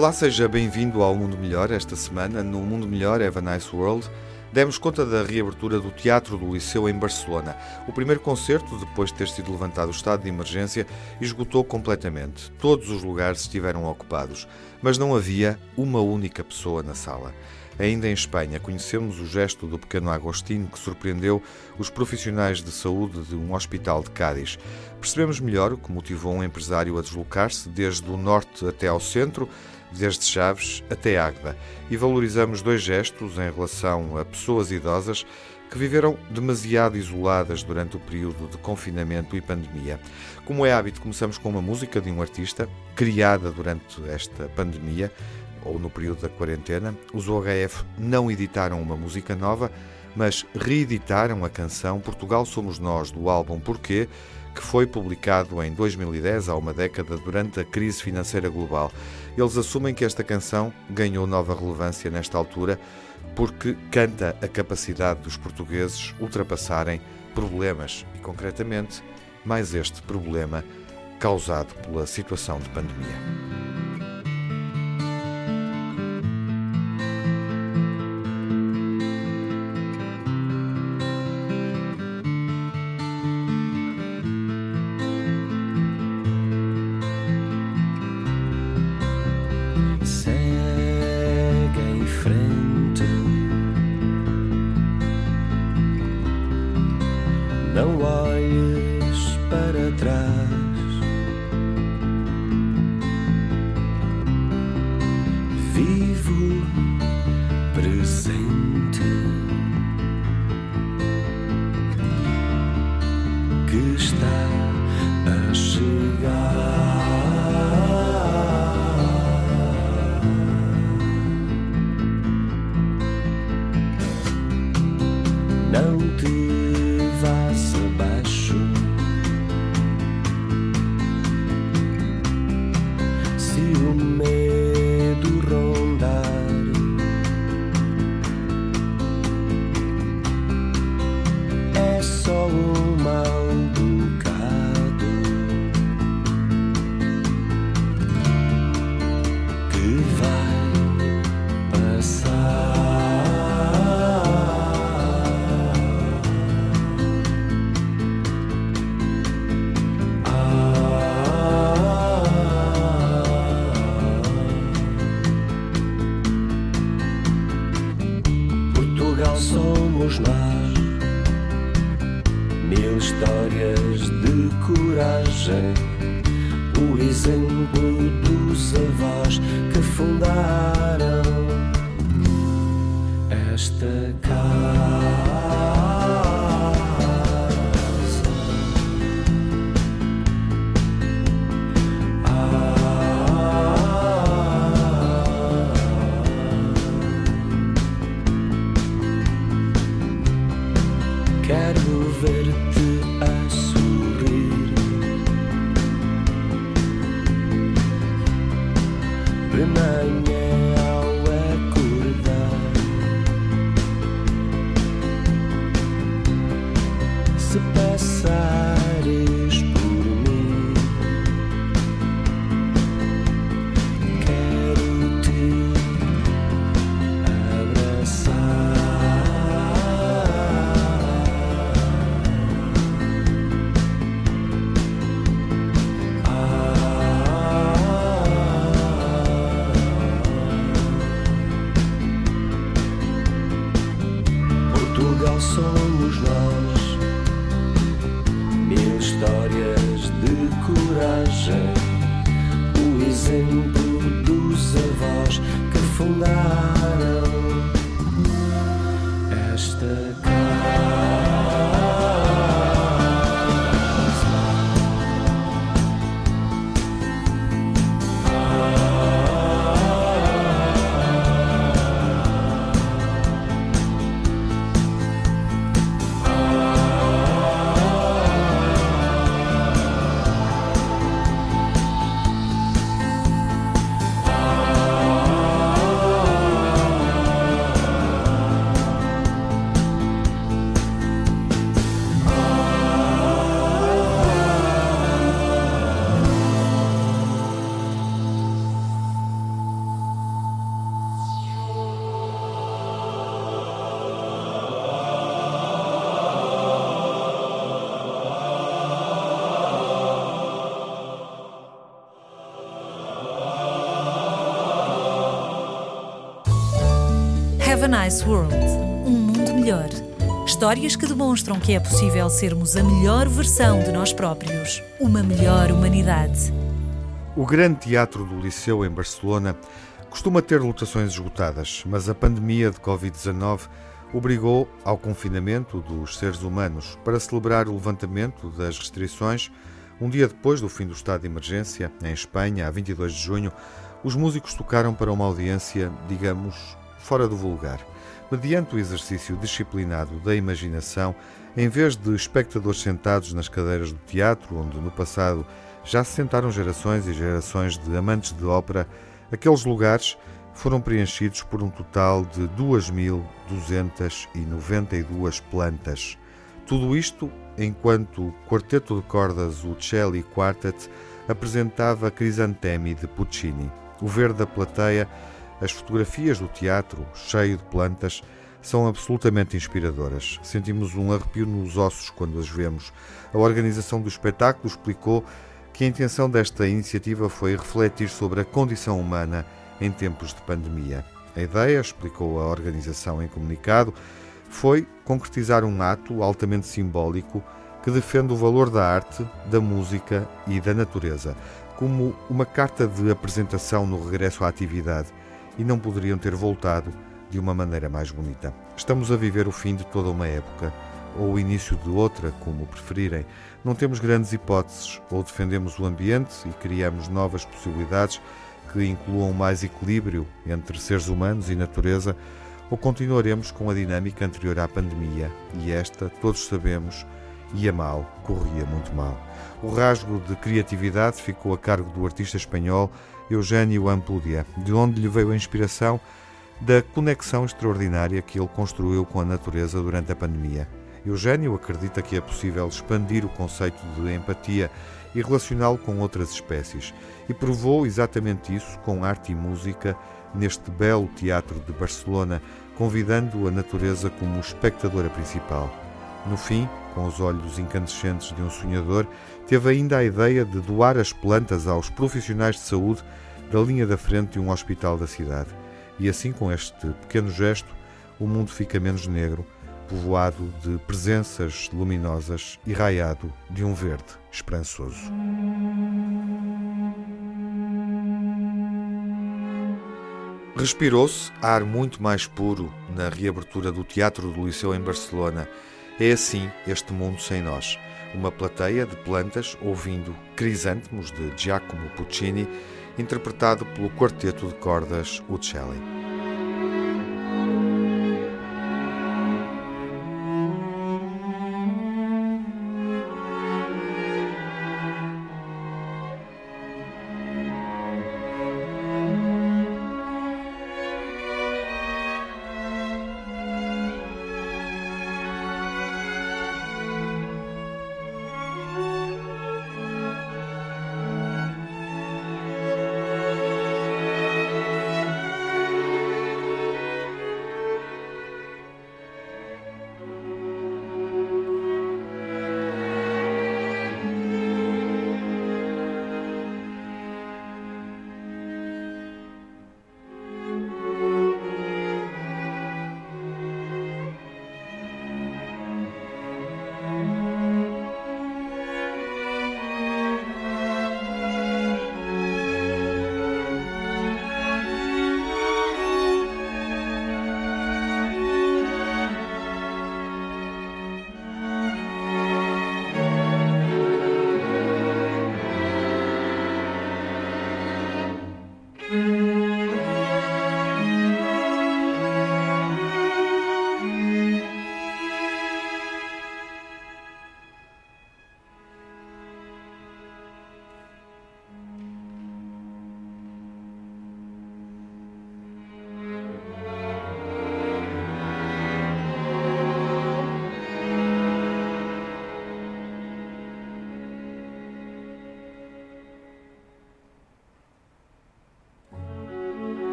Olá, seja bem-vindo ao Mundo Melhor. Esta semana, no Mundo Melhor Have a Nice World, demos conta da reabertura do Teatro do Liceu em Barcelona. O primeiro concerto, depois de ter sido levantado o estado de emergência, esgotou completamente. Todos os lugares estiveram ocupados, mas não havia uma única pessoa na sala. Ainda em Espanha, conhecemos o gesto do pequeno Agostinho que surpreendeu os profissionais de saúde de um hospital de Cádiz. Percebemos melhor o que motivou um empresário a deslocar-se desde o norte até ao centro, desde Chaves até Águeda, e valorizamos dois gestos em relação a pessoas idosas que viveram demasiado isoladas durante o período de confinamento e pandemia. Como é hábito, começamos com uma música de um artista criada durante esta pandemia ou no período da quarentena, os OHF não editaram uma música nova, mas reeditaram a canção Portugal Somos Nós, do álbum Porquê, que foi publicado em 2010, há uma década, durante a crise financeira global. Eles assumem que esta canção ganhou nova relevância nesta altura porque canta a capacidade dos portugueses ultrapassarem problemas e, concretamente, mais este problema causado pela situação de pandemia. now Nice World. Um mundo melhor. Histórias que demonstram que é possível sermos a melhor versão de nós próprios. Uma melhor humanidade. O Grande Teatro do Liceu em Barcelona costuma ter lotações esgotadas, mas a pandemia de Covid-19 obrigou ao confinamento dos seres humanos para celebrar o levantamento das restrições. Um dia depois do fim do estado de emergência, em Espanha, a 22 de junho, os músicos tocaram para uma audiência, digamos, fora do vulgar. Mediante o exercício disciplinado da imaginação, em vez de espectadores sentados nas cadeiras do teatro, onde no passado já se sentaram gerações e gerações de amantes de ópera, aqueles lugares foram preenchidos por um total de 2.292 plantas. Tudo isto enquanto o quarteto de cordas, o Celli Quartet, apresentava Crisantemi de Puccini. O verde da plateia, as fotografias do teatro, cheio de plantas, são absolutamente inspiradoras. Sentimos um arrepio nos ossos quando as vemos. A organização do espetáculo explicou que a intenção desta iniciativa foi refletir sobre a condição humana em tempos de pandemia. A ideia, explicou a organização em comunicado, foi concretizar um ato altamente simbólico que defende o valor da arte, da música e da natureza, como uma carta de apresentação no regresso à atividade, e não poderiam ter voltado de uma maneira mais bonita. Estamos a viver o fim de toda uma época, ou o início de outra, como preferirem. Não temos grandes hipóteses, ou defendemos o ambiente e criamos novas possibilidades que incluam mais equilíbrio entre seres humanos e natureza, ou continuaremos com a dinâmica anterior à pandemia, e esta, todos sabemos, ia mal, corria muito mal. O rasgo de criatividade ficou a cargo do artista espanhol Eugênio Ampudia, de onde lhe veio a inspiração da conexão extraordinária que ele construiu com a natureza durante a pandemia. Eugênio acredita que é possível expandir o conceito de empatia e relacioná-lo com outras espécies, e provou exatamente isso com arte e música neste belo teatro de Barcelona, convidando a natureza como espectadora principal. No fim, com os olhos incandescentes de um sonhador, teve ainda a ideia de doar as plantas aos profissionais de saúde da linha da frente de um hospital da cidade. E assim, com este pequeno gesto, o mundo fica menos negro povoado de presenças luminosas e raiado de um verde esperançoso. Respirou-se ar muito mais puro na reabertura do Teatro do Liceu em Barcelona. É assim este mundo sem nós. Uma plateia de plantas ouvindo Crisântemos de Giacomo Puccini, interpretado pelo quarteto de cordas Uccelli.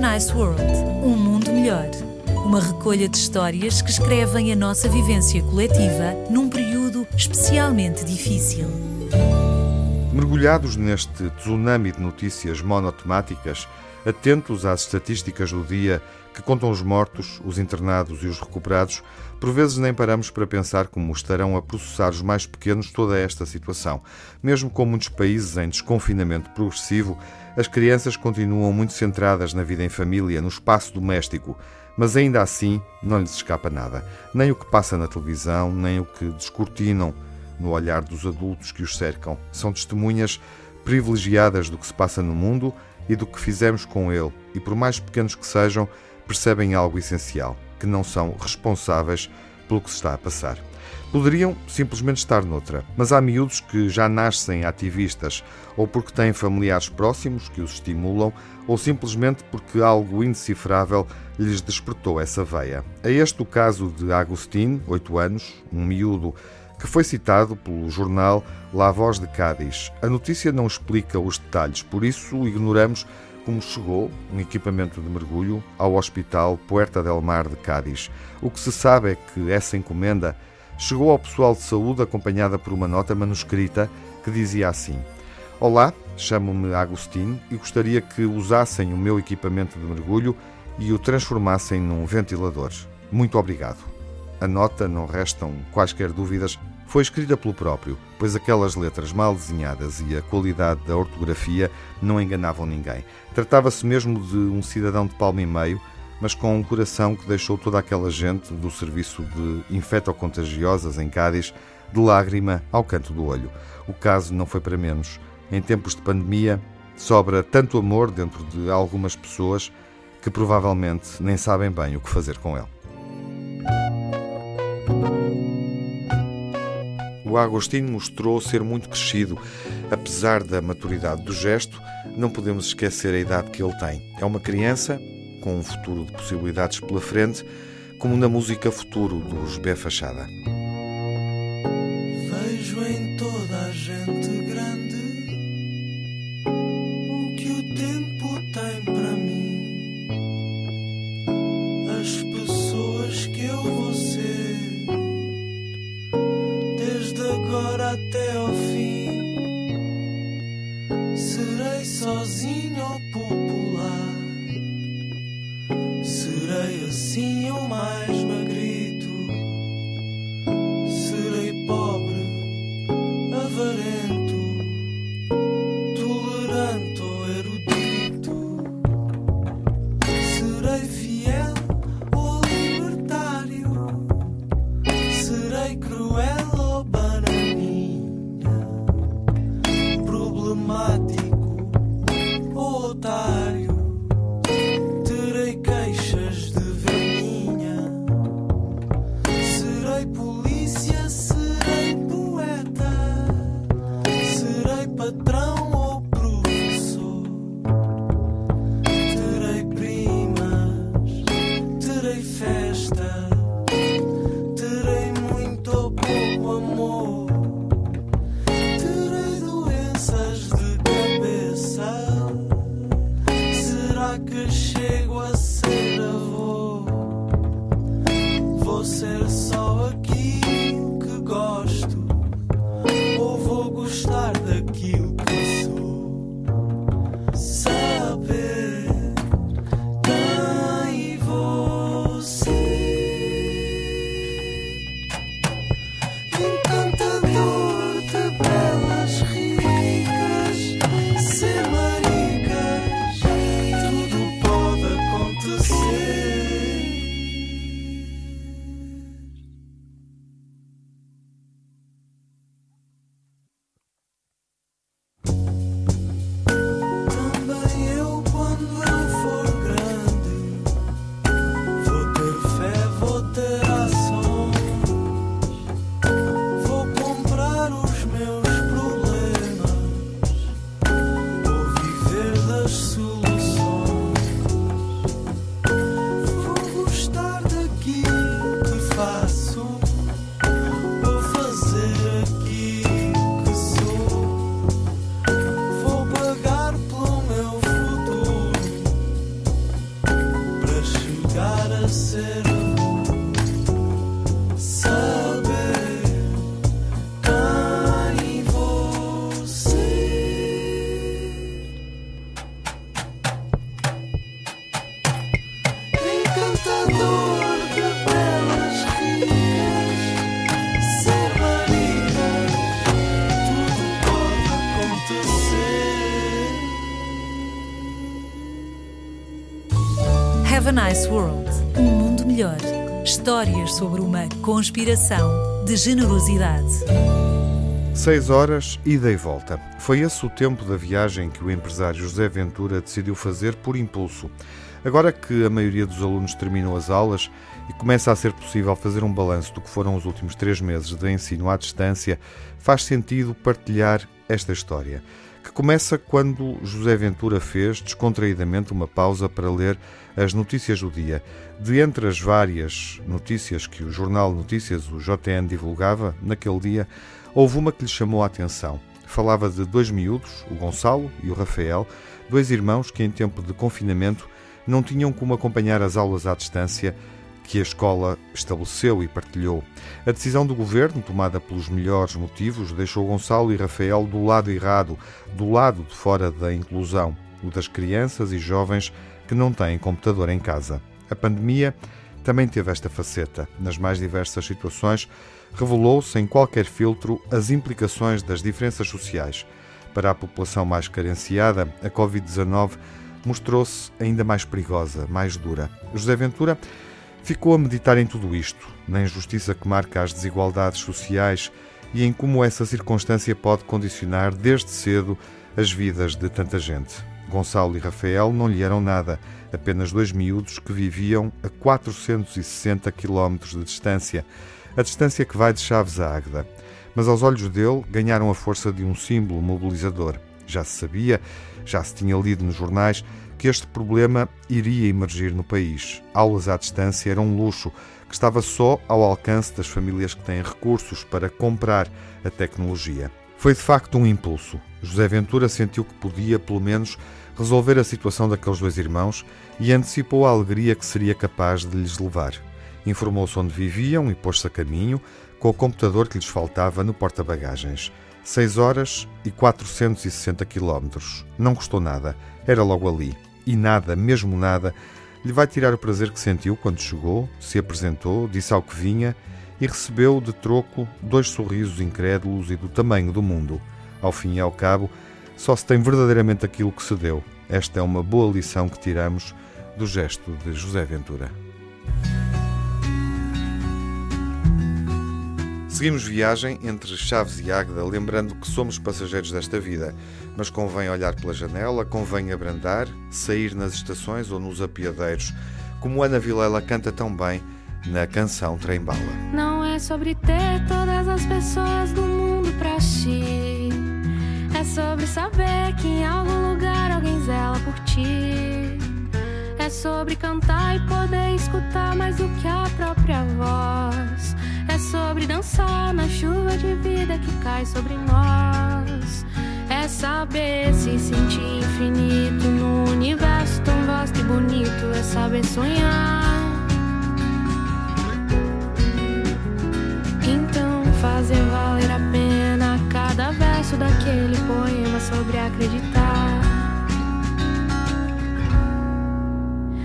Nice World Um Mundo Melhor. Uma recolha de histórias que escrevem a nossa vivência coletiva num período especialmente difícil. Mergulhados neste tsunami de notícias monotemáticas, atentos às estatísticas do dia que contam os mortos, os internados e os recuperados, por vezes nem paramos para pensar como estarão a processar os mais pequenos toda esta situação. Mesmo com muitos países em desconfinamento progressivo, as crianças continuam muito centradas na vida em família, no espaço doméstico, mas ainda assim não lhes escapa nada. Nem o que passa na televisão, nem o que descortinam no olhar dos adultos que os cercam. São testemunhas privilegiadas do que se passa no mundo e do que fizemos com ele, e por mais pequenos que sejam, percebem algo essencial, que não são responsáveis pelo que se está a passar. Poderiam simplesmente estar noutra, mas há miúdos que já nascem ativistas, ou porque têm familiares próximos que os estimulam, ou simplesmente porque algo indecifrável lhes despertou essa veia. É este o caso de Agustín, 8 anos, um miúdo que foi citado pelo jornal La Voz de Cádiz. A notícia não explica os detalhes, por isso ignoramos como chegou um equipamento de mergulho ao Hospital Puerta del Mar de Cádiz. O que se sabe é que essa encomenda chegou ao pessoal de saúde acompanhada por uma nota manuscrita que dizia assim: Olá, chamo-me Agostinho e gostaria que usassem o meu equipamento de mergulho e o transformassem num ventilador. Muito obrigado. A nota, não restam quaisquer dúvidas, foi escrita pelo próprio, pois aquelas letras mal desenhadas e a qualidade da ortografia não enganavam ninguém. Tratava-se mesmo de um cidadão de palmo e meio, mas com um coração que deixou toda aquela gente do serviço de infectocontagiosas em Cádiz de lágrima ao canto do olho. O caso não foi para menos. Em tempos de pandemia, sobra tanto amor dentro de algumas pessoas que provavelmente nem sabem bem o que fazer com ele. Agostinho mostrou ser muito crescido. Apesar da maturidade do gesto, não podemos esquecer a idade que ele tem. É uma criança com um futuro de possibilidades pela frente, como na música Futuro dos B Fachada. Vejo em toda a gente conspiração de generosidade. Seis horas, e volta. Foi esse o tempo da viagem que o empresário José Ventura decidiu fazer por impulso. Agora que a maioria dos alunos terminou as aulas e começa a ser possível fazer um balanço do que foram os últimos três meses de ensino à distância, faz sentido partilhar esta história, que começa quando José Ventura fez descontraídamente uma pausa para ler as notícias do dia. De entre as várias notícias que o jornal Notícias, o JN, divulgava naquele dia, houve uma que lhe chamou a atenção. Falava de dois miúdos, o Gonçalo e o Rafael, dois irmãos que, em tempo de confinamento, não tinham como acompanhar as aulas à distância que a escola estabeleceu e partilhou. A decisão do governo, tomada pelos melhores motivos, deixou Gonçalo e Rafael do lado errado, do lado de fora da inclusão, o das crianças e jovens que não têm computador em casa. A pandemia também teve esta faceta. Nas mais diversas situações, revelou sem qualquer filtro as implicações das diferenças sociais. Para a população mais carenciada, a Covid-19 mostrou-se ainda mais perigosa, mais dura. José Ventura ficou a meditar em tudo isto, na injustiça que marca as desigualdades sociais e em como essa circunstância pode condicionar desde cedo as vidas de tanta gente. Gonçalo e Rafael não lhe eram nada, apenas dois miúdos que viviam a 460 quilómetros de distância, a distância que vai de Chaves a Águeda. Mas aos olhos dele ganharam a força de um símbolo mobilizador. Já se sabia, já se tinha lido nos jornais, que este problema iria emergir no país. Aulas à distância eram um luxo que estava só ao alcance das famílias que têm recursos para comprar a tecnologia. Foi de facto um impulso. José Ventura sentiu que podia, pelo menos, resolver a situação daqueles dois irmãos e antecipou a alegria que seria capaz de lhes levar. Informou-se onde viviam e pôs-se a caminho, com o computador que lhes faltava no porta-bagagens. 6 horas e 460 quilómetros. Não custou nada, era logo ali. E nada, mesmo nada, lhe vai tirar o prazer que sentiu quando chegou, se apresentou, disse ao que vinha e recebeu de troco dois sorrisos incrédulos e do tamanho do mundo. Ao fim e ao cabo, só se tem verdadeiramente aquilo que se deu. Esta é uma boa lição que tiramos do gesto de José Ventura. Seguimos viagem entre Chaves e Águeda, lembrando que somos passageiros desta vida, mas convém olhar pela janela, convém abrandar, sair nas estações ou nos apiadeiros, como Ana Vilela canta tão bem na canção Trem Bala. Não é sobre ter todas as pessoas do mundo pra ti, é sobre saber que em algum lugar alguém zela por ti. É sobre cantar e poder escutar mais do que a própria voz. É sobre dançar na chuva de vida que cai sobre nós. É saber se sentir infinito no universo tão vasto e bonito. É saber sonhar. Então fazer valer a pena cada verso daquele poema sobre acreditar.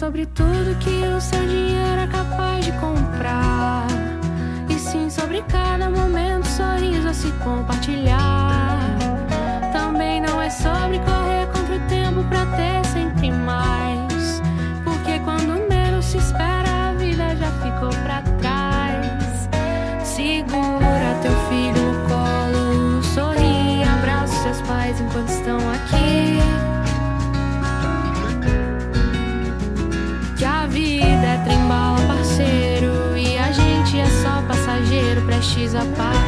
Sobre tudo que o seu dinheiro é capaz de comprar, e sim sobre cada momento, sorriso a se compartilhar. Também não é sobre correr contra o tempo pra ter sempre mais, porque quando menos se espera, a vida já ficou pra trás. partes a parte.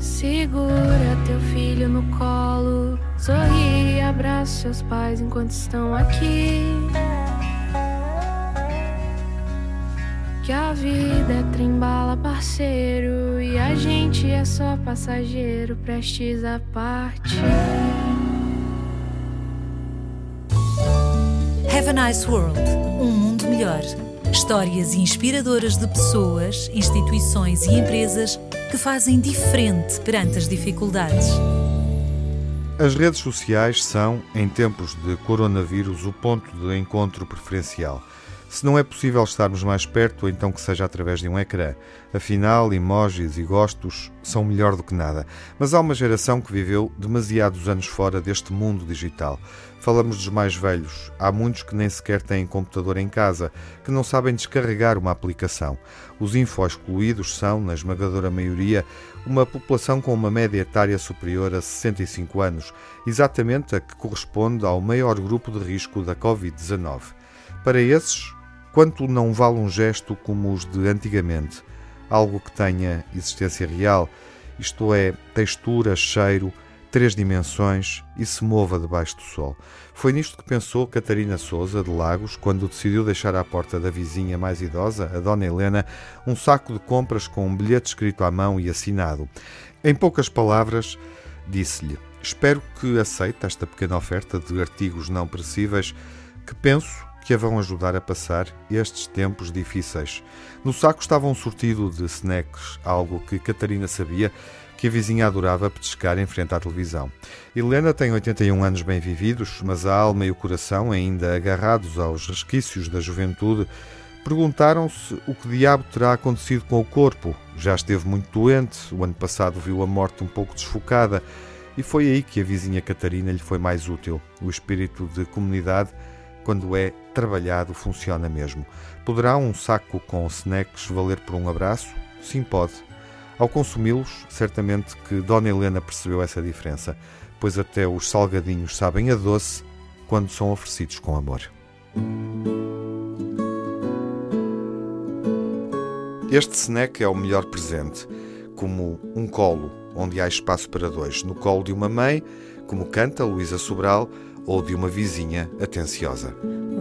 segura teu filho no colo prestes a partir. seus pais enquanto estão aqui. Que a vida é trembala, parceiro, e a gente é só passageiro, prestes a partir. Have a Nice World um mundo melhor. Histórias inspiradoras de pessoas, instituições e empresas que fazem diferente perante as dificuldades. As redes sociais são, em tempos de coronavírus, o ponto de encontro preferencial. Se não é possível estarmos mais perto, então que seja através de um ecrã. Afinal, emojis e gostos são melhor do que nada. Mas há uma geração que viveu demasiados anos fora deste mundo digital. Falamos dos mais velhos. Há muitos que nem sequer têm computador em casa, que não sabem descarregar uma aplicação. Os info-excluídos são, na esmagadora maioria, uma população com uma média etária superior a 65 anos, exatamente a que corresponde ao maior grupo de risco da Covid-19. Para esses, Quanto não vale um gesto como os de antigamente, algo que tenha existência real, isto é, textura, cheiro, três dimensões e se mova debaixo do sol. Foi nisto que pensou Catarina Souza, de Lagos, quando decidiu deixar à porta da vizinha mais idosa, a Dona Helena, um saco de compras com um bilhete escrito à mão e assinado. Em poucas palavras, disse-lhe: Espero que aceite esta pequena oferta de artigos não perecíveis que penso que a vão ajudar a passar estes tempos difíceis. No saco estava um sortido de snacks, algo que Catarina sabia que a vizinha adorava petiscar em frente à televisão. Helena tem 81 anos bem vividos, mas a alma e o coração, ainda agarrados aos resquícios da juventude, perguntaram-se o que diabo terá acontecido com o corpo. Já esteve muito doente, o ano passado viu a morte um pouco desfocada, e foi aí que a vizinha Catarina lhe foi mais útil. O espírito de comunidade quando é trabalhado, funciona mesmo. Poderá um saco com snacks valer por um abraço? Sim, pode. Ao consumi-los, certamente que Dona Helena percebeu essa diferença, pois até os salgadinhos sabem a doce quando são oferecidos com amor. Este snack é o melhor presente, como um colo, onde há espaço para dois, no colo de uma mãe, como canta Luísa Sobral, ou de uma vizinha atenciosa.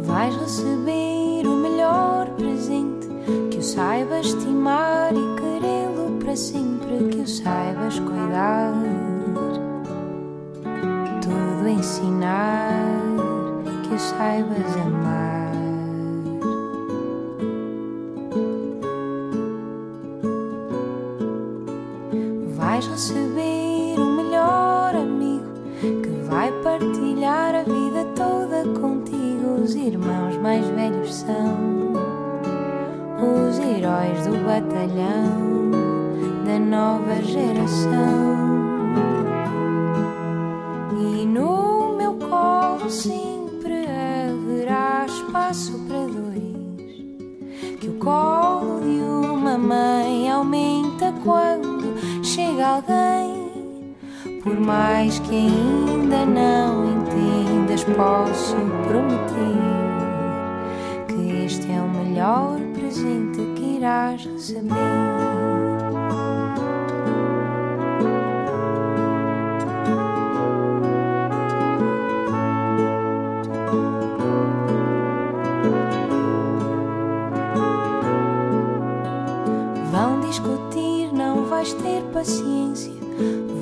Vais receber o melhor presente que o saibas estimar e querê-lo para sempre, que o saibas cuidar. Tudo ensinar, que o saibas amar. Vais receber o melhor amigo que vai partilhar a vida toda contigo. Os irmãos mais velhos são os heróis do batalhão da nova geração. E no meu colo sempre haverá espaço para dois. Que o colo de uma mãe aumenta quando chega alguém por mais que ainda não entendas, posso prometer que este é o melhor presente que irás receber. Vais ter paciência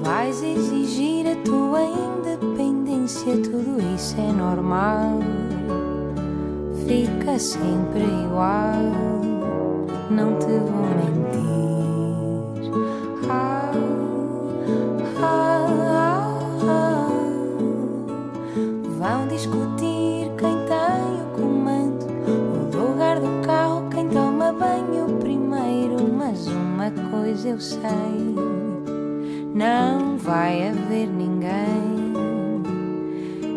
Vais exigir a tua independência, tudo isso é normal. Fica sempre igual, não te vou mentir. Coisa eu sei não vai haver ninguém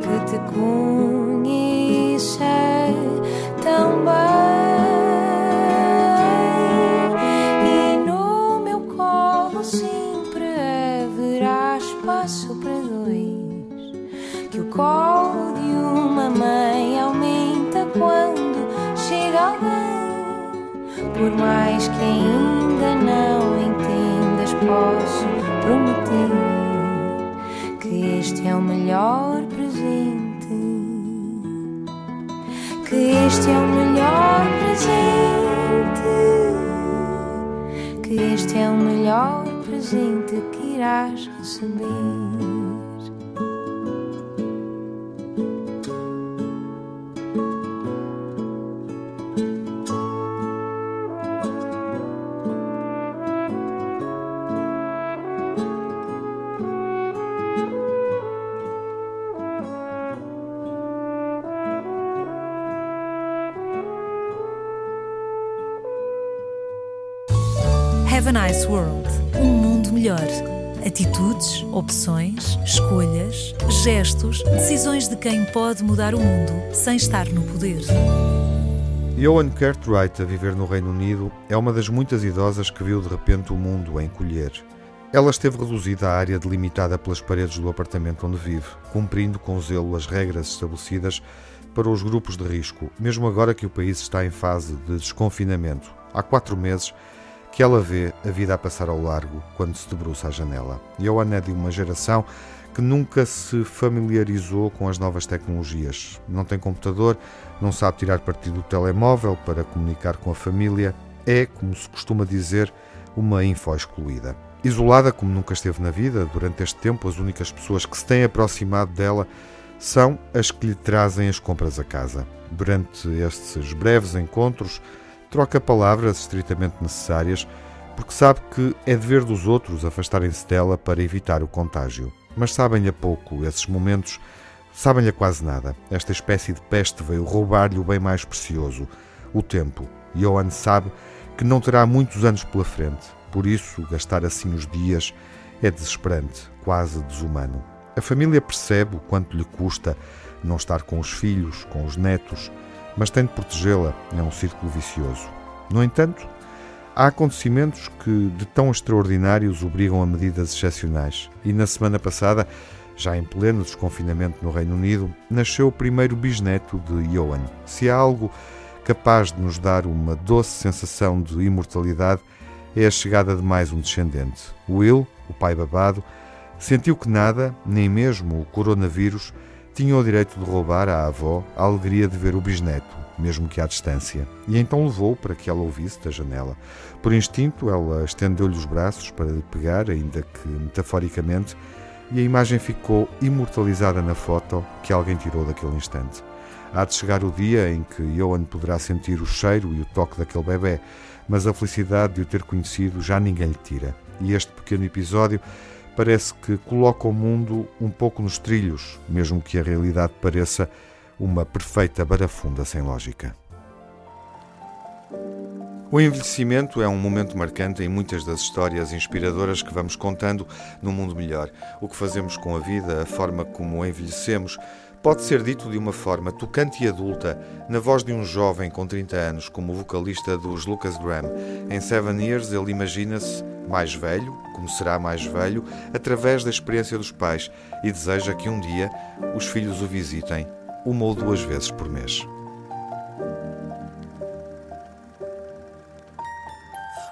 que te conheça tão bem. E no meu colo sempre haverá espaço para dois. Que o colo de uma mãe aumenta quando chega alguém. Por mais que ainda melhor presente. Que este é o melhor presente. Que este é o melhor presente que irás receber. Escolhas, gestos, decisões de quem pode mudar o mundo sem estar no poder. Joan Cartwright, a viver no Reino Unido, é uma das muitas idosas que viu de repente o mundo encolher. Ela esteve reduzida à área delimitada pelas paredes do apartamento onde vive, cumprindo com zelo as regras estabelecidas para os grupos de risco, mesmo agora que o país está em fase de desconfinamento. Há quatro meses que ela vê a vida a passar ao largo quando se debruça à janela. Joana é de uma geração que nunca se familiarizou com as novas tecnologias. Não tem computador, não sabe tirar partido do telemóvel para comunicar com a família. É, como se costuma dizer, uma info excluída. Isolada como nunca esteve na vida, durante este tempo as únicas pessoas que se têm aproximado dela são as que lhe trazem as compras a casa. Durante estes breves encontros, troca palavras estritamente necessárias, porque sabe que é dever dos outros afastarem-se dela para evitar o contágio. Mas sabem-lhe pouco esses momentos, sabem-lhe quase nada. Esta espécie de peste veio roubar-lhe o bem mais precioso, o tempo. Johan sabe que não terá muitos anos pela frente, por isso gastar assim os dias é desesperante, quase desumano. A família percebe o quanto lhe custa não estar com os filhos, com os netos, mas tem de protegê-la. É um círculo vicioso. No entanto, há acontecimentos que, de tão extraordinários, obrigam a medidas excepcionais. E na semana passada, já em pleno desconfinamento no Reino Unido, nasceu o primeiro bisneto de Johan. Se há algo capaz de nos dar uma doce sensação de imortalidade, é a chegada de mais um descendente. Will, o pai babado, sentiu que nada, nem mesmo o coronavírus, tinha o direito de roubar à avó a alegria de ver o bisneto, mesmo que à distância. E então levou para que ela ouvisse da janela. Por instinto, ela estendeu-lhe os braços para lhe pegar, ainda que metaforicamente, e a imagem ficou imortalizada na foto que alguém tirou daquele instante. Há de chegar o dia em que Johan poderá sentir o cheiro e o toque daquele bebê, mas a felicidade de o ter conhecido já ninguém lhe tira. E este pequeno episódio parece que coloca o mundo um pouco nos trilhos, mesmo que a realidade pareça uma perfeita barafunda sem lógica. O envelhecimento é um momento marcante em muitas das histórias inspiradoras que vamos contando no Mundo Melhor. O que fazemos com a vida, a forma como envelhecemos, pode ser dito de uma forma tocante e adulta, na voz de um jovem com 30 anos, como o vocalista dos Lucas Graham. Em Seven Years, ele imagina-se mais velho, como será mais velho, através da experiência dos pais e deseja que um dia os filhos o visitem, uma ou duas vezes por mês.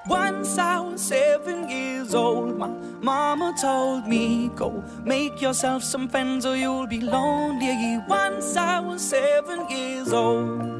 Once I was seven years old, my mama told me, Go make yourself some friends or you'll be lonely. Once I was seven years old.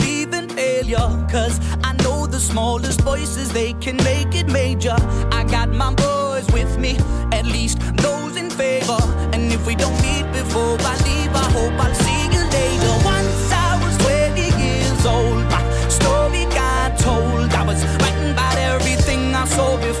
in cause I know the smallest voices, they can make it major. I got my boys with me, at least those in favor. And if we don't meet before I leave, I hope I'll see you later. Once I was 20 years old, my story got told. I was writing about everything I saw before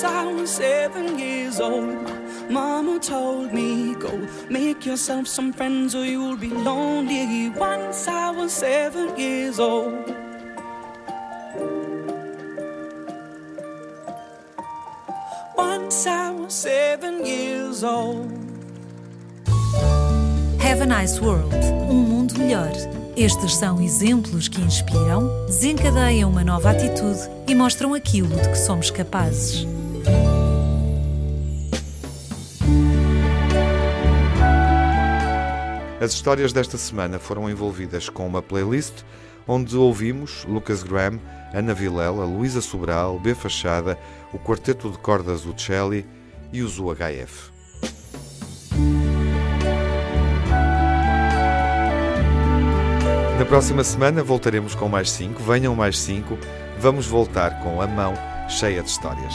Once I was seven years old, Mama told me, Go make yourself some friends or you'll be lonely. Once I was seven years old. Once I was seven years old. Have a Nice World um mundo melhor. Estes são exemplos que inspiram, desencadeiam uma nova atitude e mostram aquilo de que somos capazes. As histórias desta semana foram envolvidas com uma playlist onde ouvimos Lucas Graham, Ana Vilela, Luísa Sobral, B Fachada, o Quarteto de Cordas Uccelli e os UHF. Na próxima semana voltaremos com mais cinco. Venham mais cinco. Vamos voltar com a mão cheia de histórias.